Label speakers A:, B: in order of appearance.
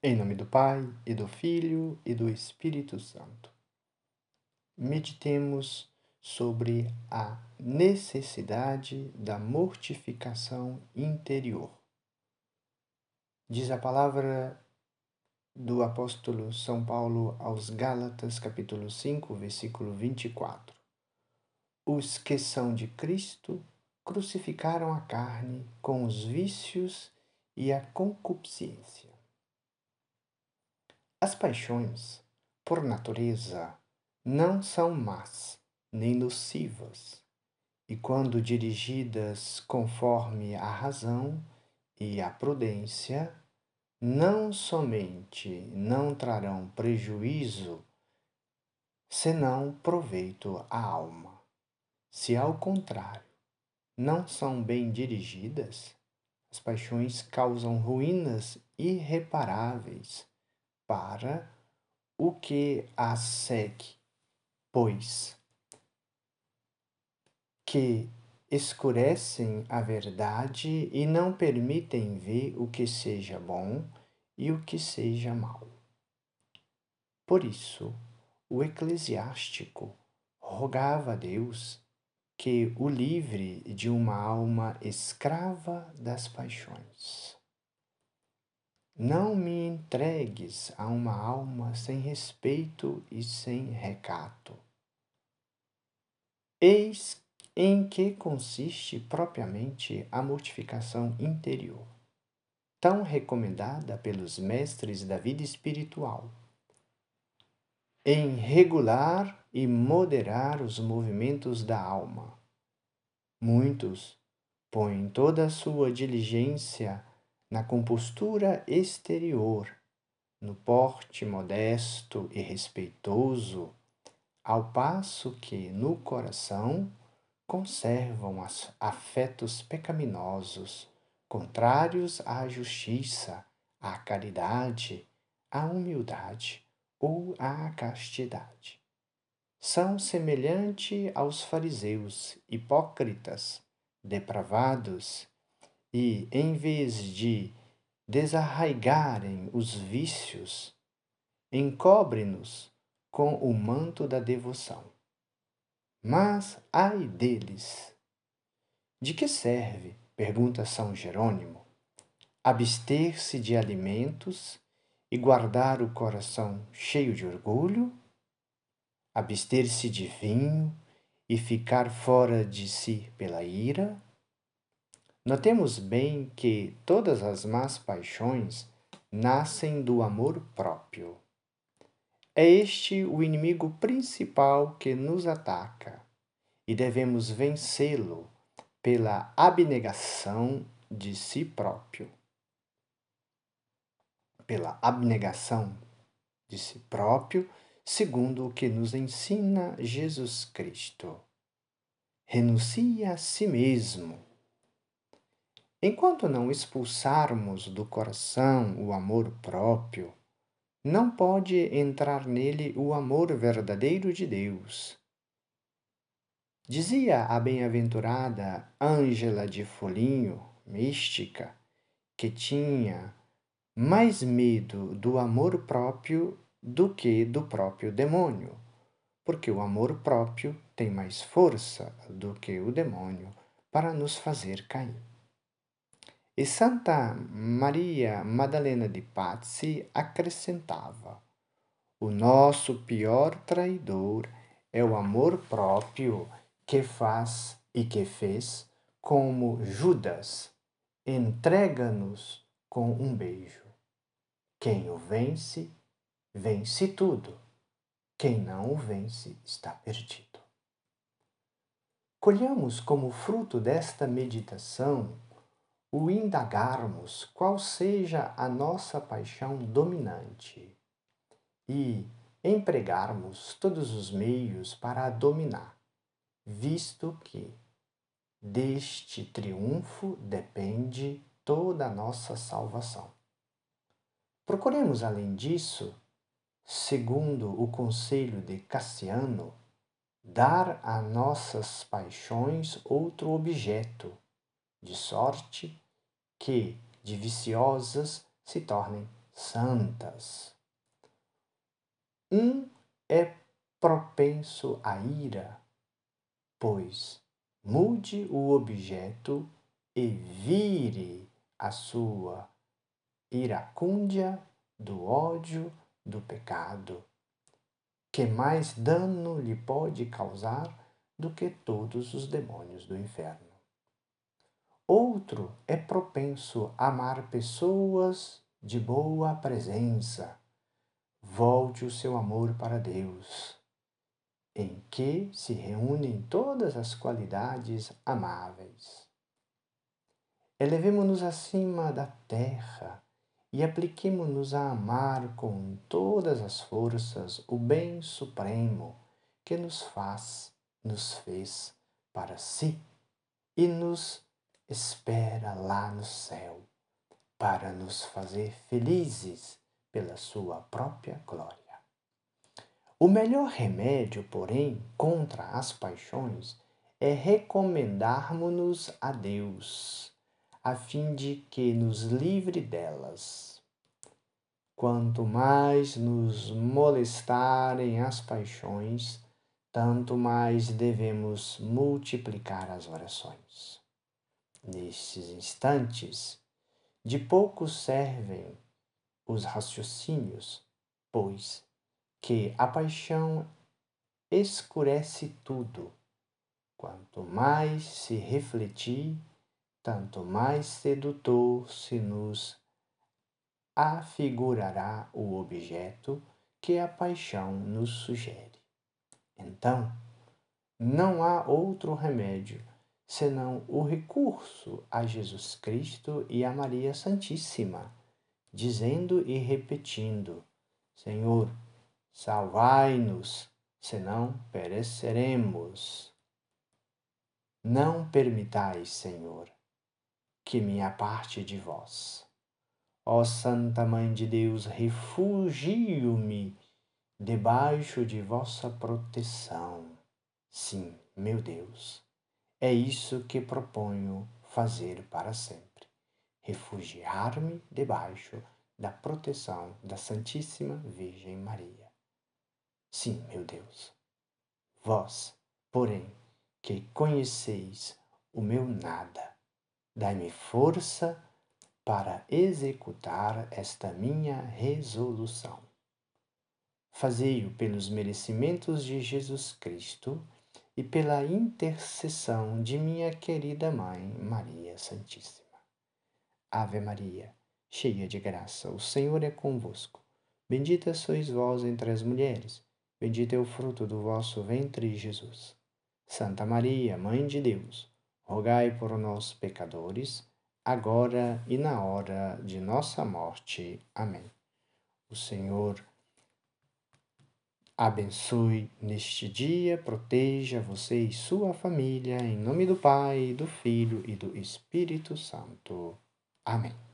A: Em nome do Pai, e do Filho, e do Espírito Santo. Meditemos sobre a necessidade da mortificação interior. Diz a palavra do apóstolo São Paulo aos Gálatas, capítulo 5, versículo 24. Os que são de Cristo crucificaram a carne com os vícios e a concupiscência. As paixões, por natureza, não são más nem nocivas, e quando dirigidas conforme a razão e a prudência, não somente não trarão prejuízo, senão proveito à alma. Se ao contrário não são bem dirigidas, as paixões causam ruínas irreparáveis para o que a segue, pois que escurecem a verdade e não permitem ver o que seja bom e o que seja mal. Por isso, o eclesiástico rogava a Deus que o livre de uma alma escrava das paixões. Não me entregues a uma alma sem respeito e sem recato. Eis em que consiste propriamente a mortificação interior, tão recomendada pelos mestres da vida espiritual. Em regular e moderar os movimentos da alma. Muitos põem toda a sua diligência na compostura exterior, no porte modesto e respeitoso, ao passo que no coração conservam afetos pecaminosos, contrários à justiça, à caridade, à humildade ou à castidade. São semelhantes aos fariseus hipócritas, depravados, e, em vez de desarraigarem os vícios, encobre-nos com o manto da devoção. Mas ai deles! De que serve, pergunta São Jerônimo, abster-se de alimentos e guardar o coração cheio de orgulho? Abster-se de vinho e ficar fora de si pela ira? Notemos bem que todas as más paixões nascem do amor próprio. É este o inimigo principal que nos ataca e devemos vencê-lo pela abnegação de si próprio. Pela abnegação de si próprio, segundo o que nos ensina Jesus Cristo. Renuncia a si mesmo Enquanto não expulsarmos do coração o amor próprio, não pode entrar nele o amor verdadeiro de Deus. Dizia a bem-aventurada Ângela de Folinho, mística, que tinha mais medo do amor próprio do que do próprio demônio, porque o amor próprio tem mais força do que o demônio para nos fazer cair. E Santa Maria Madalena de Pazzi acrescentava: O nosso pior traidor é o amor próprio que faz e que fez, como Judas, entrega-nos com um beijo. Quem o vence, vence tudo. Quem não o vence está perdido. Colhamos como fruto desta meditação o indagarmos qual seja a nossa paixão dominante e empregarmos todos os meios para a dominar, visto que deste triunfo depende toda a nossa salvação. Procuremos, além disso, segundo o conselho de Cassiano, dar a nossas paixões outro objeto de sorte que de viciosas se tornem santas. Um é propenso à ira, pois mude o objeto e vire a sua iracúndia do ódio do pecado, que mais dano lhe pode causar do que todos os demônios do inferno. Outro é propenso a amar pessoas de boa presença. Volte o seu amor para Deus, em que se reúnem todas as qualidades amáveis. Elevemo-nos acima da terra e apliquemo-nos a amar com todas as forças o bem supremo que nos faz, nos fez para si e nos espera lá no céu para nos fazer felizes pela sua própria glória. O melhor remédio, porém, contra as paixões é recomendarmos-nos a Deus a fim de que nos livre delas. Quanto mais nos molestarem as paixões, tanto mais devemos multiplicar as orações. Nestes instantes, de pouco servem os raciocínios, pois que a paixão escurece tudo. Quanto mais se refletir, tanto mais sedutor se nos afigurará o objeto que a paixão nos sugere. Então, não há outro remédio senão o recurso a Jesus Cristo e a Maria Santíssima, dizendo e repetindo: Senhor, salvai-nos, senão pereceremos. Não permitais, Senhor, que me aparte de vós. Ó Santa Mãe de Deus, refugio-me debaixo de vossa proteção. Sim, meu Deus, é isso que proponho fazer para sempre: refugiar-me debaixo da proteção da Santíssima Virgem Maria. Sim, meu Deus, vós, porém, que conheceis o meu nada, Dai-me força para executar esta minha resolução. Fazei-o pelos merecimentos de Jesus Cristo e pela intercessão de minha querida Mãe Maria Santíssima. Ave Maria, cheia de graça, o Senhor é convosco. Bendita sois vós entre as mulheres, bendito é o fruto do vosso ventre, Jesus. Santa Maria, Mãe de Deus, rogai por nós, pecadores, agora e na hora de nossa morte. Amém. O Senhor abençoe neste dia, proteja você e sua família, em nome do Pai, do Filho e do Espírito Santo. Amém.